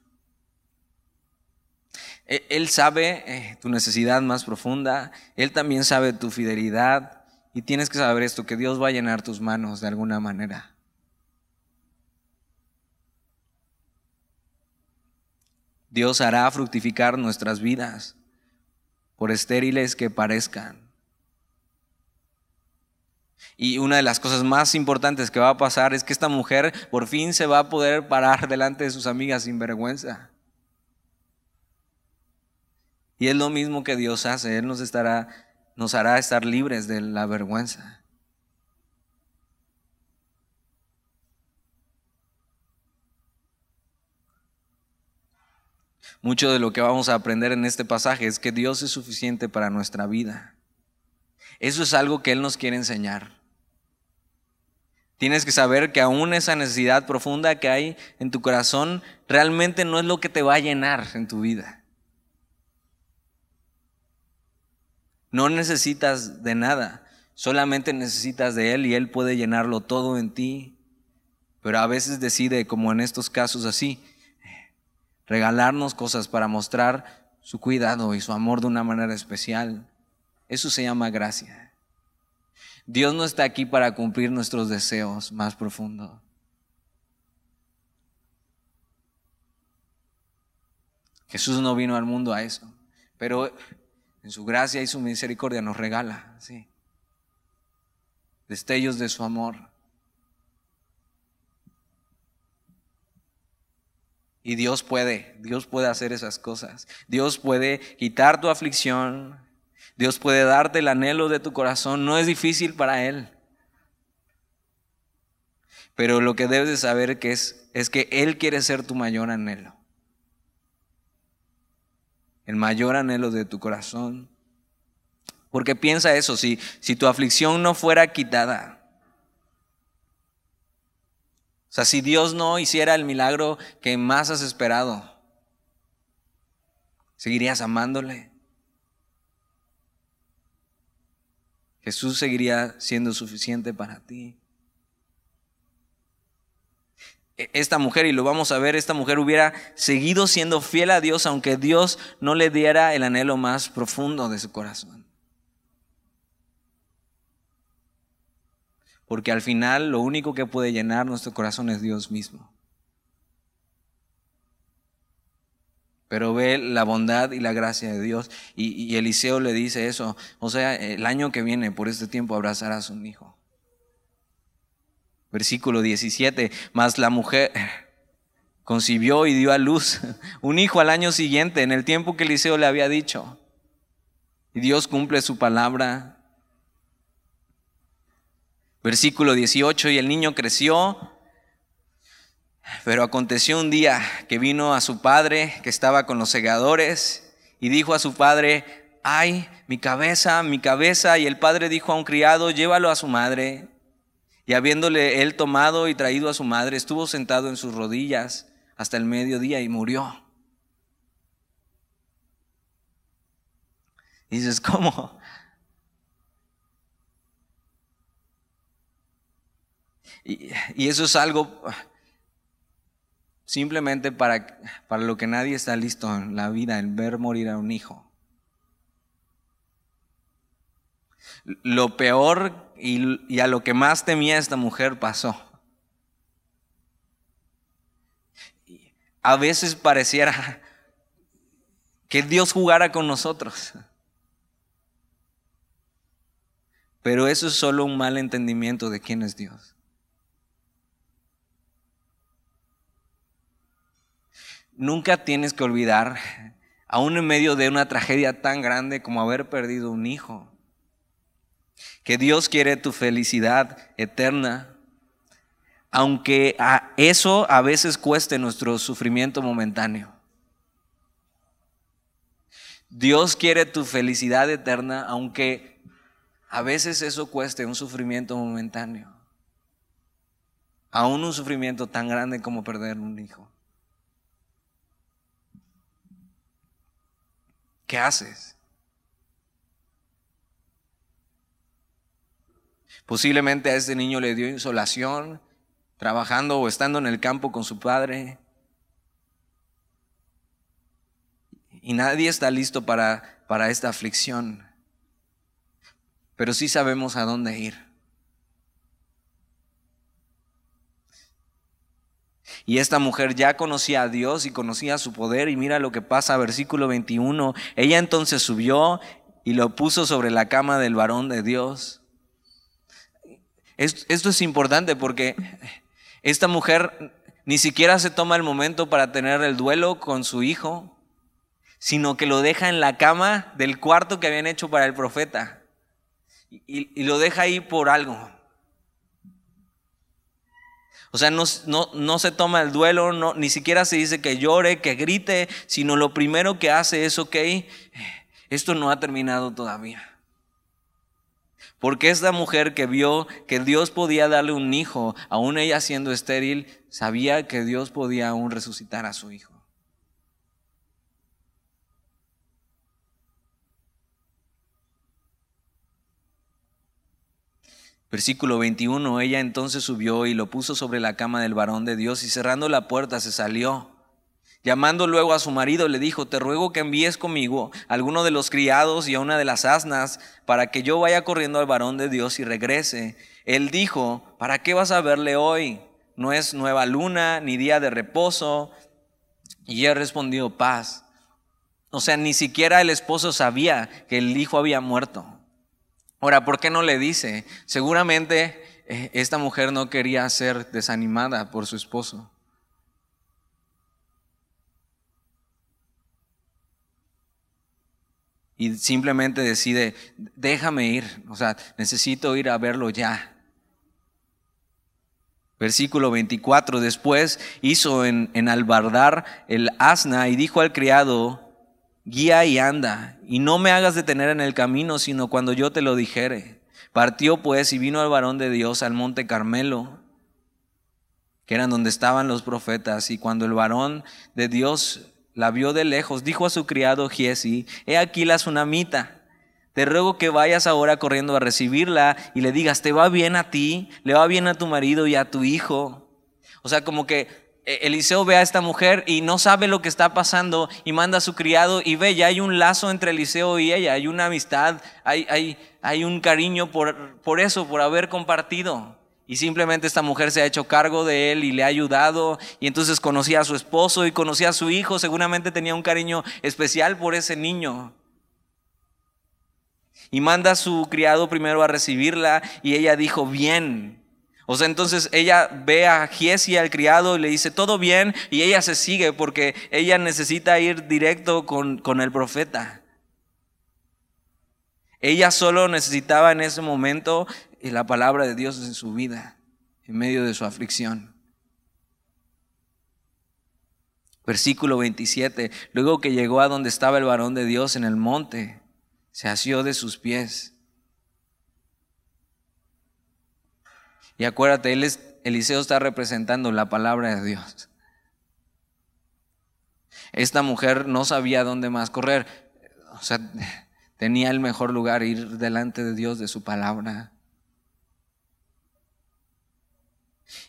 A: E, él sabe eh, tu necesidad más profunda, Él también sabe tu fidelidad y tienes que saber esto, que Dios va a llenar tus manos de alguna manera. Dios hará fructificar nuestras vidas, por estériles que parezcan. Y una de las cosas más importantes que va a pasar es que esta mujer por fin se va a poder parar delante de sus amigas sin vergüenza. Y es lo mismo que Dios hace, Él nos, estará, nos hará estar libres de la vergüenza. Mucho de lo que vamos a aprender en este pasaje es que Dios es suficiente para nuestra vida. Eso es algo que Él nos quiere enseñar. Tienes que saber que aún esa necesidad profunda que hay en tu corazón realmente no es lo que te va a llenar en tu vida. No necesitas de nada, solamente necesitas de Él y Él puede llenarlo todo en ti. Pero a veces decide, como en estos casos así, regalarnos cosas para mostrar su cuidado y su amor de una manera especial. Eso se llama gracia. Dios no está aquí para cumplir nuestros deseos más profundos. Jesús no vino al mundo a eso, pero en su gracia y su misericordia nos regala, sí, destellos de su amor. Y Dios puede, Dios puede hacer esas cosas. Dios puede quitar tu aflicción, Dios puede darte el anhelo de tu corazón, no es difícil para Él. Pero lo que debes de saber que es, es que Él quiere ser tu mayor anhelo. El mayor anhelo de tu corazón. Porque piensa eso, si, si tu aflicción no fuera quitada, o sea, si Dios no hiciera el milagro que más has esperado, ¿seguirías amándole? Jesús seguiría siendo suficiente para ti. E, esta mujer, y lo vamos a ver, esta mujer hubiera seguido siendo fiel a Dios aunque Dios no le diera el anhelo más profundo de su corazón. Porque al final lo único que puede llenar nuestro corazón es Dios mismo. pero ve la bondad y la gracia de Dios. Y, Eliseo le dice eso. O sea, el año que viene, por este tiempo, abrazarás a un hijo. Versículo 17. Mas la mujer concibió y dio a luz un hijo al año siguiente, en el tiempo que Eliseo le había dicho. Y Dios cumple su palabra. Versículo 18. Y el niño creció pero aconteció un día que vino a su padre, que estaba con los segadores, y dijo a su padre, ay, mi cabeza, mi cabeza. Y el padre dijo a un criado, llévalo a su madre. Y habiéndole él tomado y traído a su madre, estuvo sentado en sus rodillas hasta el mediodía y murió. Dices, ¿cómo? Y, eso es algo simplemente para, para lo que nadie está listo en la vida, el ver morir a un hijo. Lo peor y a lo que más temía esta mujer pasó. A veces pareciera que Dios jugara con nosotros. Pero eso es solo un mal entendimiento de quién es Dios. Nunca tienes que olvidar, aún en medio de una tragedia tan grande como haber perdido un hijo, que Dios quiere tu felicidad eterna, aunque a eso a veces cueste nuestro sufrimiento momentáneo. Dios quiere tu felicidad eterna, aunque a veces eso cueste un sufrimiento momentáneo. Aún un sufrimiento tan grande como perder un hijo. ¿Qué haces? Posiblemente a este niño le dio insolación trabajando o estando en el campo con su padre. Y nadie está listo para, para esta aflicción. Pero sí sabemos a dónde ir. Y esta mujer ya conocía a Dios y conocía su poder y mira lo que pasa, versículo 21. Ella entonces subió y lo puso sobre la cama del varón de Dios. Esto es importante porque esta mujer ni siquiera se toma el momento para tener el duelo con su hijo, sino que lo deja en la cama del cuarto que habían hecho para el profeta. Y, lo deja ahí por algo. O sea, no, no, se toma el duelo, no, ni siquiera se dice que llore, que grite, sino lo primero que hace es, ok, esto no ha terminado todavía. Porque esta mujer que vio que Dios podía darle un hijo, aún ella siendo estéril, sabía que Dios podía aún resucitar a su hijo. Versículo 21, ella entonces subió y lo puso sobre la cama del varón de Dios y cerrando la puerta se salió. Llamando luego a su marido, le dijo, te ruego que envíes conmigo a alguno de los criados y a una de las asnas para que yo vaya corriendo al varón de Dios y regrese. Él dijo, ¿para qué vas a verle hoy? No es nueva luna ni día de reposo. Y él respondió, paz. O sea, ni siquiera el esposo sabía que el hijo había muerto. Ahora, ¿por qué no le dice? Seguramente eh, esta mujer no quería ser desanimada por su esposo. y simplemente decide, déjame ir, o sea, necesito ir a verlo ya. Versículo 24, después hizo en, en albardar el asna y dijo al criado, guía y anda, y no me hagas detener en el camino, sino cuando yo te lo dijere. Partió pues y vino al varón de Dios al monte Carmelo, que eran donde estaban los profetas, y cuando el varón de Dios la vio de lejos, dijo a su criado Giesi, he aquí la tsunamita. Te ruego que vayas ahora corriendo a recibirla y le digas, te va bien a ti, le va bien a tu marido y a tu hijo. O sea, como que Eliseo ve a esta mujer y no sabe lo que está pasando y manda a su criado y ve, ya hay un lazo entre Eliseo y ella, hay una amistad, hay, hay, hay un cariño por, por eso, por haber compartido. Y simplemente esta mujer se ha hecho cargo de él y le ha ayudado. Y entonces conocía a su esposo y conocía a su hijo. Seguramente tenía un cariño especial por ese niño. Y manda a su criado primero a recibirla y ella dijo, bien. O sea, entonces ella ve a Giesi, al criado, y le dice, todo bien, y ella se sigue porque ella necesita ir directo con, con el profeta. Ella solo necesitaba en ese momento y la palabra de Dios en su vida, en medio de su aflicción. Versículo 27. Luego que llegó a donde estaba el varón de Dios en el monte, se asió de sus pies. Y acuérdate, él Eliseo está representando la palabra de Dios. Esta mujer no sabía dónde más correr. O sea, tenía el mejor lugar ir delante de Dios de su palabra.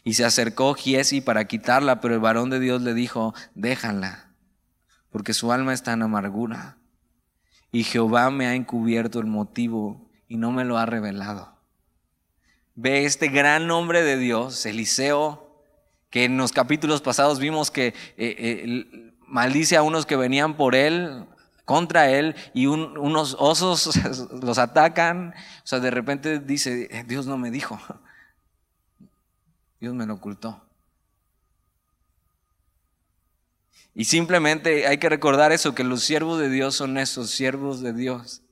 A: Y se acercó Giesi para quitarla, pero el varón de Dios le dijo, déjala, porque su alma está en amargura. Y Jehová me ha encubierto el motivo y no me lo ha revelado. Ve este gran hombre de Dios, Eliseo, que en los capítulos pasados vimos que eh, eh, maldice a unos que venían por él, contra él, y unos osos los atacan. O sea, de repente dice, eh, Dios no me dijo. Dios me lo ocultó. Y simplemente hay que recordar eso, que los siervos de Dios son esos siervos de Dios.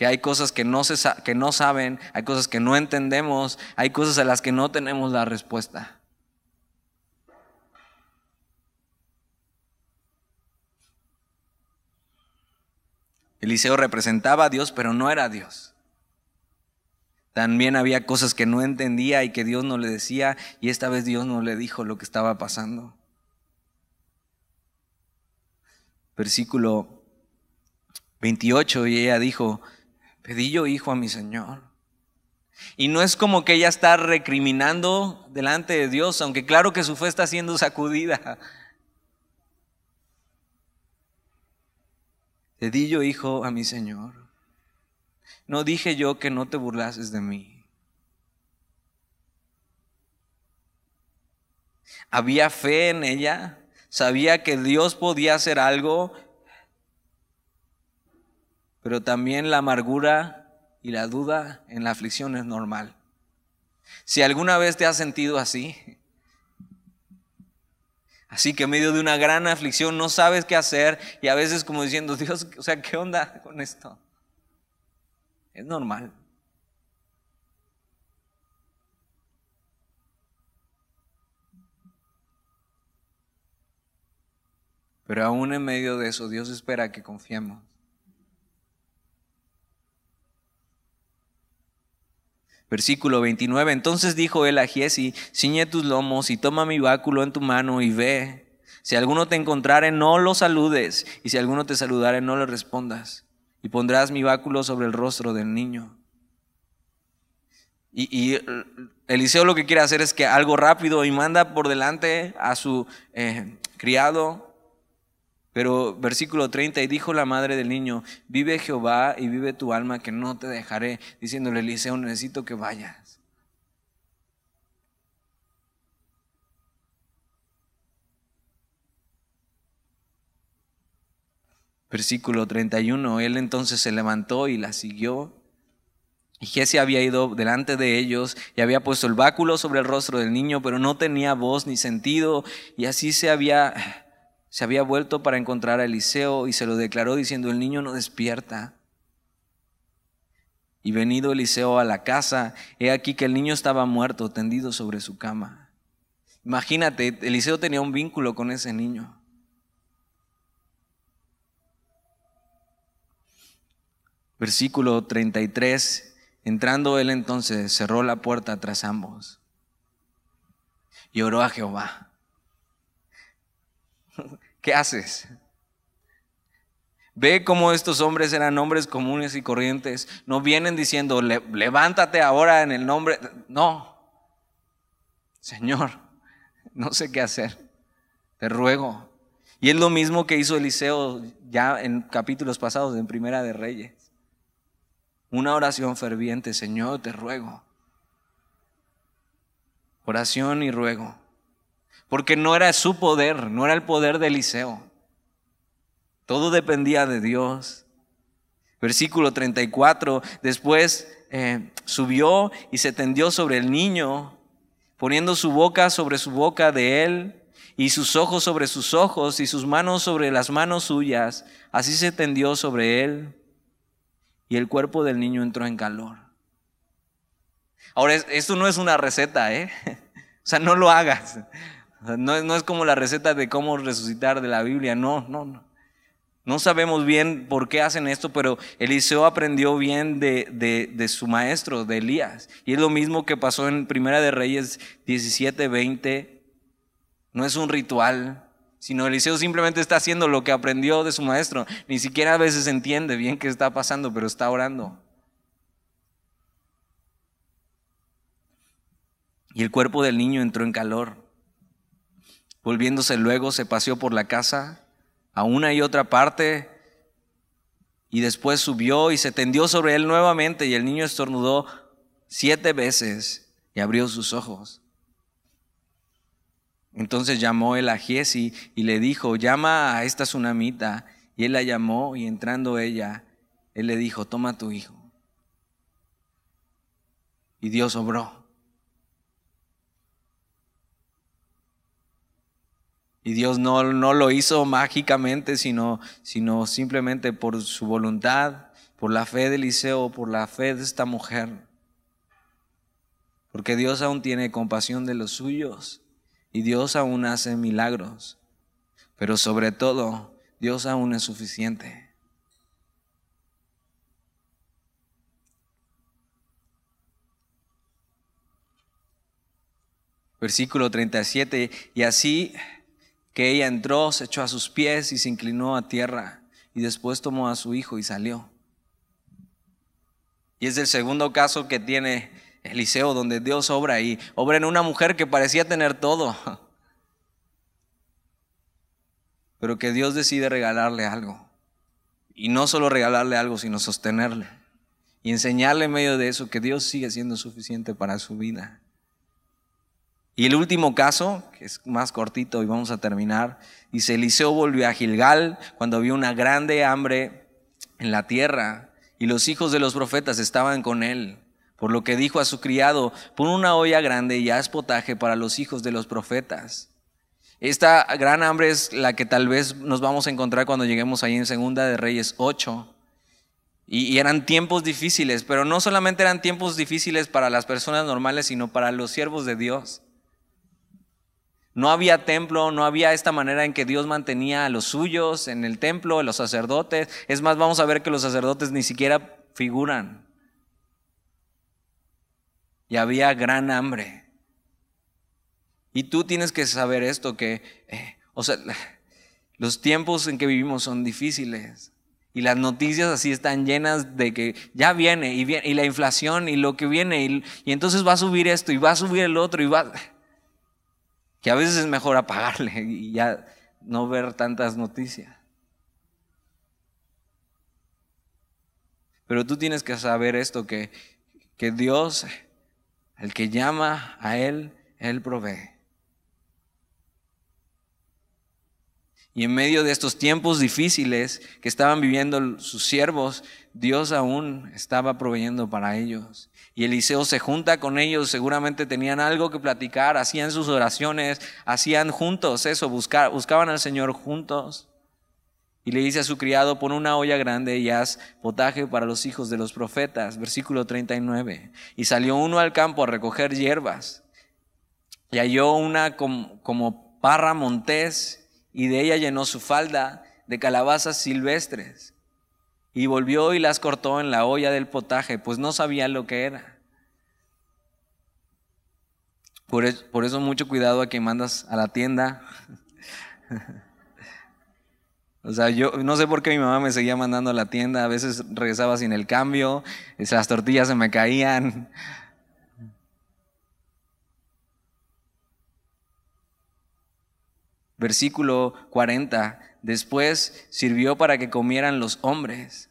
A: Que hay cosas que no, se, que no saben, hay cosas que no entendemos, hay cosas a las que no tenemos la respuesta. Eliseo representaba a Dios, pero no era Dios. También había cosas que no entendía y que Dios no le decía y esta vez Dios no le dijo lo que estaba pasando. Versículo 28 y ella dijo, pedí yo hijo a mi Señor. Y no es como que ella está recriminando delante de Dios, aunque claro que su fe está siendo sacudida. Pedí yo hijo a mi Señor. ¿No dije yo que no te burlases de mí? Había fe en ella, sabía que Dios podía hacer algo, pero también la amargura y la duda en la aflicción es normal. Si alguna vez te has sentido así, así que en medio de una gran aflicción no sabes qué hacer y a veces como diciendo, Dios, o sea, ¿qué onda con esto? Es normal. Pero aún en medio de eso, Dios espera que confiemos. Versículo 29. Entonces dijo él a Giesi, ciñe tus lomos y toma mi báculo en tu mano y ve. Si alguno te encontrare, no lo saludes, y si alguno te saludare, no le respondas. Y pondrás mi báculo sobre el rostro del niño. Y, Eliseo lo que quiere hacer es que algo rápido y manda por delante a su eh, criado. Pero versículo 30, y dijo la madre del niño, vive Jehová y vive tu alma que no te dejaré, diciéndole Eliseo, necesito que vayas. Versículo 31, él entonces se levantó y la siguió y Jesse había ido delante de ellos y había puesto el báculo sobre el rostro del niño, pero no tenía voz ni sentido. Y así se había, se había vuelto para encontrar a Eliseo y se lo declaró diciendo, el niño no despierta. Y venido Eliseo a la casa, he aquí que el niño estaba muerto, tendido sobre su cama. Imagínate, Eliseo tenía un vínculo con ese niño. Versículo 33 Entrando él entonces cerró la puerta tras ambos y oró a Jehová. ¿Qué haces? Ve cómo estos hombres eran hombres comunes y corrientes. No vienen diciendo, levántate ahora en el nombre. No. Señor, no sé qué hacer. Te ruego. Y es lo mismo que hizo Eliseo ya en capítulos pasados en Primera de Reyes. Una oración ferviente, Señor, te ruego. Oración y ruego. Porque no era su poder, no era el poder de Eliseo. Todo dependía de Dios. Versículo 34, después eh, subió y se tendió sobre el niño, poniendo su boca sobre su boca de él y sus ojos sobre sus ojos y sus manos sobre las manos suyas. Así se tendió sobre él y el cuerpo del niño entró en calor. Ahora, esto no es una receta, ¿eh? O sea, no lo hagas. No, es como la receta de cómo resucitar de la Biblia, no, no, no. No sabemos bien por qué hacen esto, pero Eliseo aprendió bien de, de, de, su maestro, de Elías. Y es lo mismo que pasó en Primera de Reyes 17, 20. No es un ritual, sino Eliseo simplemente está haciendo lo que aprendió de su maestro. Ni siquiera a veces entiende bien qué está pasando, pero está orando. Y el cuerpo del niño entró en calor. Volviéndose luego, se paseó por la casa a una y otra parte y después subió y se tendió sobre él nuevamente y el niño estornudó siete veces y abrió sus ojos. Entonces llamó él a Giesi y le dijo, llama a esta tsunamita. Y él la llamó y entrando ella, él le dijo, toma tu hijo. Y Dios obró. Y Dios no, no lo hizo mágicamente, sino, sino simplemente por su voluntad, por la fe de Eliseo, por la fe de esta mujer. Porque Dios aún tiene compasión de los suyos. Y Dios aún hace milagros. Pero sobre todo, Dios aún es suficiente. Versículo 37, y así que ella entró, se echó a sus pies y se inclinó a tierra, y después tomó a su hijo y salió. Y es el segundo caso que tiene Eliseo, donde Dios obra y obra en una mujer que parecía tener todo, pero que Dios decide regalarle algo. Y no solo regalarle algo, sino sostenerle. Y enseñarle en medio de eso que Dios sigue siendo suficiente para su vida. Y el último caso, que es más cortito y vamos a terminar, dice, Eliseo volvió a Gilgal cuando había una grande hambre en la tierra y los hijos de los profetas estaban con él. Por lo que dijo a su criado, pon una olla grande y haz potaje para los hijos de los profetas. Esta gran hambre es la que tal vez nos vamos a encontrar cuando lleguemos ahí en Segunda de Reyes 8. Y, y, eran tiempos difíciles, pero no solamente eran tiempos difíciles para las personas normales, sino para los siervos de Dios. No había templo, no había esta manera en que Dios mantenía a los suyos en el templo, a los sacerdotes. Es más, vamos a ver que los sacerdotes ni siquiera figuran y había gran hambre. Y tú tienes que saber esto, que, eh, o sea, los tiempos en que vivimos son difíciles. Y las noticias así están llenas de que ya viene y, viene, y la inflación y lo que viene y, y, entonces va a subir esto y va a subir el otro y va... Que a veces es mejor apagarle y ya no ver tantas noticias. Pero tú tienes que saber esto, que, que Dios, el que llama a Él, Él provee. Y en medio de estos tiempos difíciles que estaban viviendo sus siervos, Dios aún estaba proveyendo para ellos. Y Eliseo se junta con ellos, seguramente tenían algo que platicar, hacían sus oraciones, hacían juntos eso, buscaban al Señor juntos. Y le dice a su criado, pon una olla grande y haz potaje para los hijos de los profetas. Versículo 39. Y salió uno al campo a recoger hierbas. Y halló una como, como parra montés y de ella llenó su falda de calabazas silvestres. Y volvió y las cortó en la olla del potaje, pues no sabía lo que era. Por eso, mucho cuidado a que mandas a la tienda. O sea, yo no sé por qué mi mamá me seguía mandando a la tienda, a veces regresaba sin el cambio, las tortillas se me caían, Versículo 40. Después sirvió para que comieran los hombres.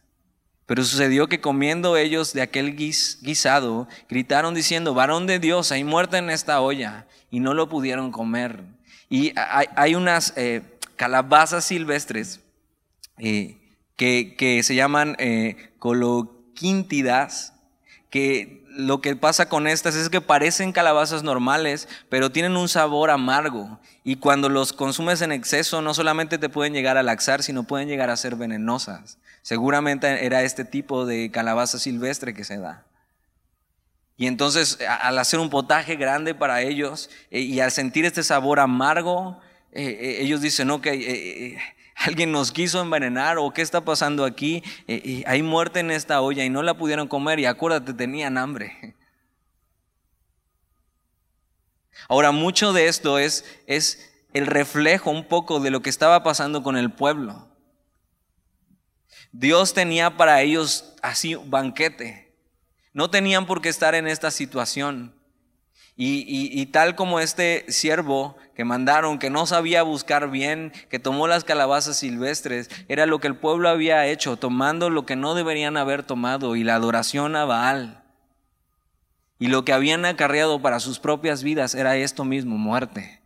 A: Pero sucedió que comiendo ellos de aquel guisado, gritaron diciendo, varón de Dios, hay muerte en esta olla. Y no lo pudieron comer. Y hay, unas eh, calabazas silvestres eh, que, se llaman eh, coloquintidas, que lo que pasa con estas es que parecen calabazas normales, pero tienen un sabor amargo. Y cuando los consumes en exceso, no solamente te pueden llegar a laxar, sino pueden llegar a ser venenosas. Seguramente era este tipo de calabaza silvestre que se da. Y entonces, al hacer un potaje grande para ellos eh, y al sentir este sabor amargo, eh, eh, ellos dicen, ok, alguien nos quiso envenenar o qué está pasando aquí. hay muerte en esta olla y no la pudieron comer y acuérdate, tenían hambre. Ahora, mucho de esto es, es el reflejo un poco de lo que estaba pasando con el pueblo. Dios tenía para ellos así banquete. No tenían por qué estar en esta situación. Y, tal como este siervo que mandaron, que no sabía buscar bien, que tomó las calabazas silvestres, era lo que el pueblo había hecho, tomando lo que no deberían haber tomado y la adoración a Baal. Y lo que habían acarreado para sus propias vidas era esto mismo, muerte.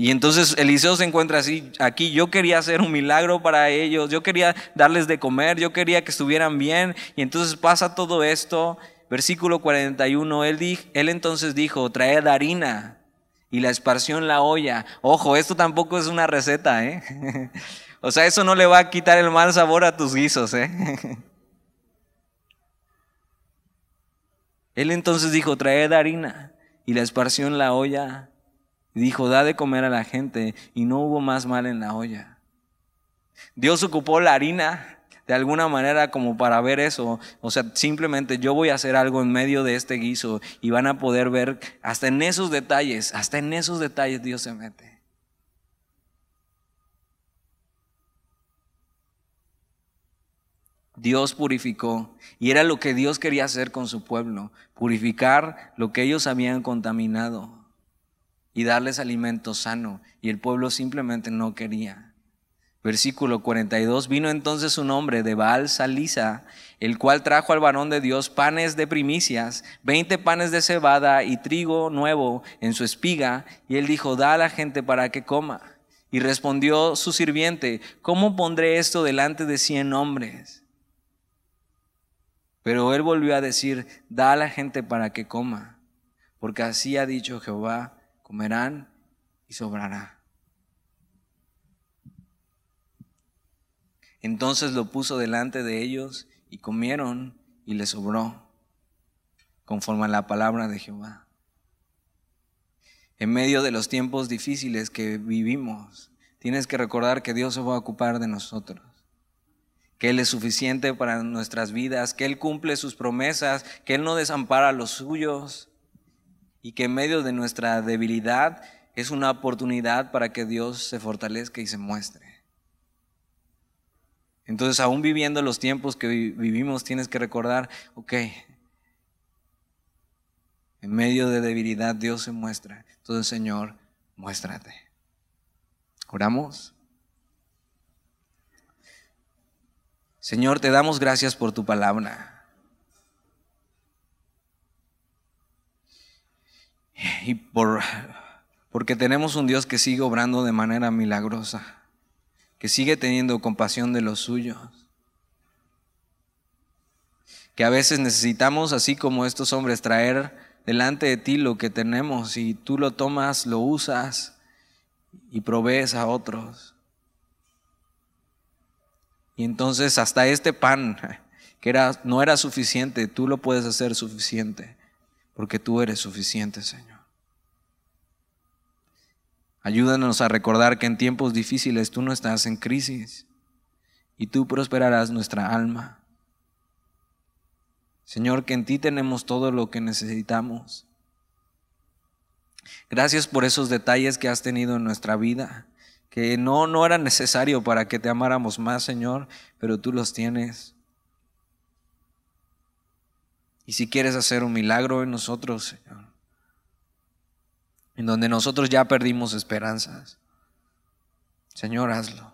A: Y entonces Eliseo se encuentra así, aquí yo quería hacer un milagro para ellos, yo quería darles de comer, yo quería que estuvieran bien, y entonces pasa todo esto, versículo 41, él, él entonces dijo, traed harina y la esparció en la olla. Ojo, esto tampoco es una receta, ¿eh? o sea, eso no le va a quitar el mal sabor a tus guisos, ¿eh? él entonces dijo, traed harina y la esparció en la olla y dijo, da de comer a la gente y no hubo más mal en la olla. Dios ocupó la harina de alguna manera como para ver eso. O sea, simplemente yo voy a hacer algo en medio de este guiso y van a poder ver hasta en esos detalles, hasta en esos detalles Dios se mete. Dios purificó y era lo que Dios quería hacer con su pueblo, purificar lo que ellos habían contaminado y darles alimento sano, y el pueblo simplemente no quería. Versículo 42, vino entonces un hombre de Baal Salisa, el cual trajo al varón de Dios panes de primicias, veinte panes de cebada y trigo nuevo en su espiga, y él dijo, da a la gente para que coma. Y respondió su sirviente, ¿cómo pondré esto delante de cien hombres? Pero él volvió a decir, da a la gente para que coma, porque así ha dicho Jehová, comerán y sobrará. Entonces lo puso delante de ellos y comieron y les sobró, conforme a la palabra de Jehová. En medio de los tiempos difíciles que vivimos, tienes que recordar que Dios se va a ocupar de nosotros. que Él es suficiente para nuestras vidas, que Él cumple sus promesas, que Él no desampara a los suyos y que en medio de nuestra debilidad es una oportunidad para que Dios se fortalezca y se muestre. Entonces, aún viviendo los tiempos que vivimos, tienes que recordar, ok, en medio de debilidad Dios se muestra. Entonces, Señor, muéstrate. Oramos. Señor, te damos gracias por tu palabra. Y por porque tenemos un Dios que sigue obrando de manera milagrosa, que sigue teniendo compasión de los suyos, que a veces necesitamos, así como estos hombres, traer delante de ti lo que tenemos y tú lo tomas, lo usas y provees a otros. Y entonces hasta este pan que era, no era suficiente, tú lo puedes hacer suficiente, porque tú eres suficiente, Señor. Ayúdanos a recordar que en tiempos difíciles tú no estás en crisis y tú prosperarás nuestra alma. Señor, que en ti tenemos todo lo que necesitamos. Gracias por esos detalles que has tenido en nuestra vida, que no, no era necesario para que te amáramos más, Señor, pero tú los tienes. Y si quieres hacer un milagro en nosotros, Señor, en donde nosotros ya perdimos esperanzas. Señor, hazlo.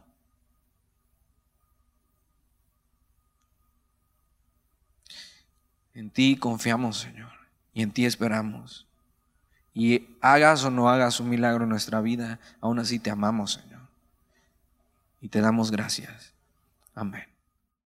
A: En ti confiamos, Señor, y en ti esperamos. Y hagas o no hagas un milagro en nuestra vida, aún así te amamos, Señor. Y te damos gracias. Amén.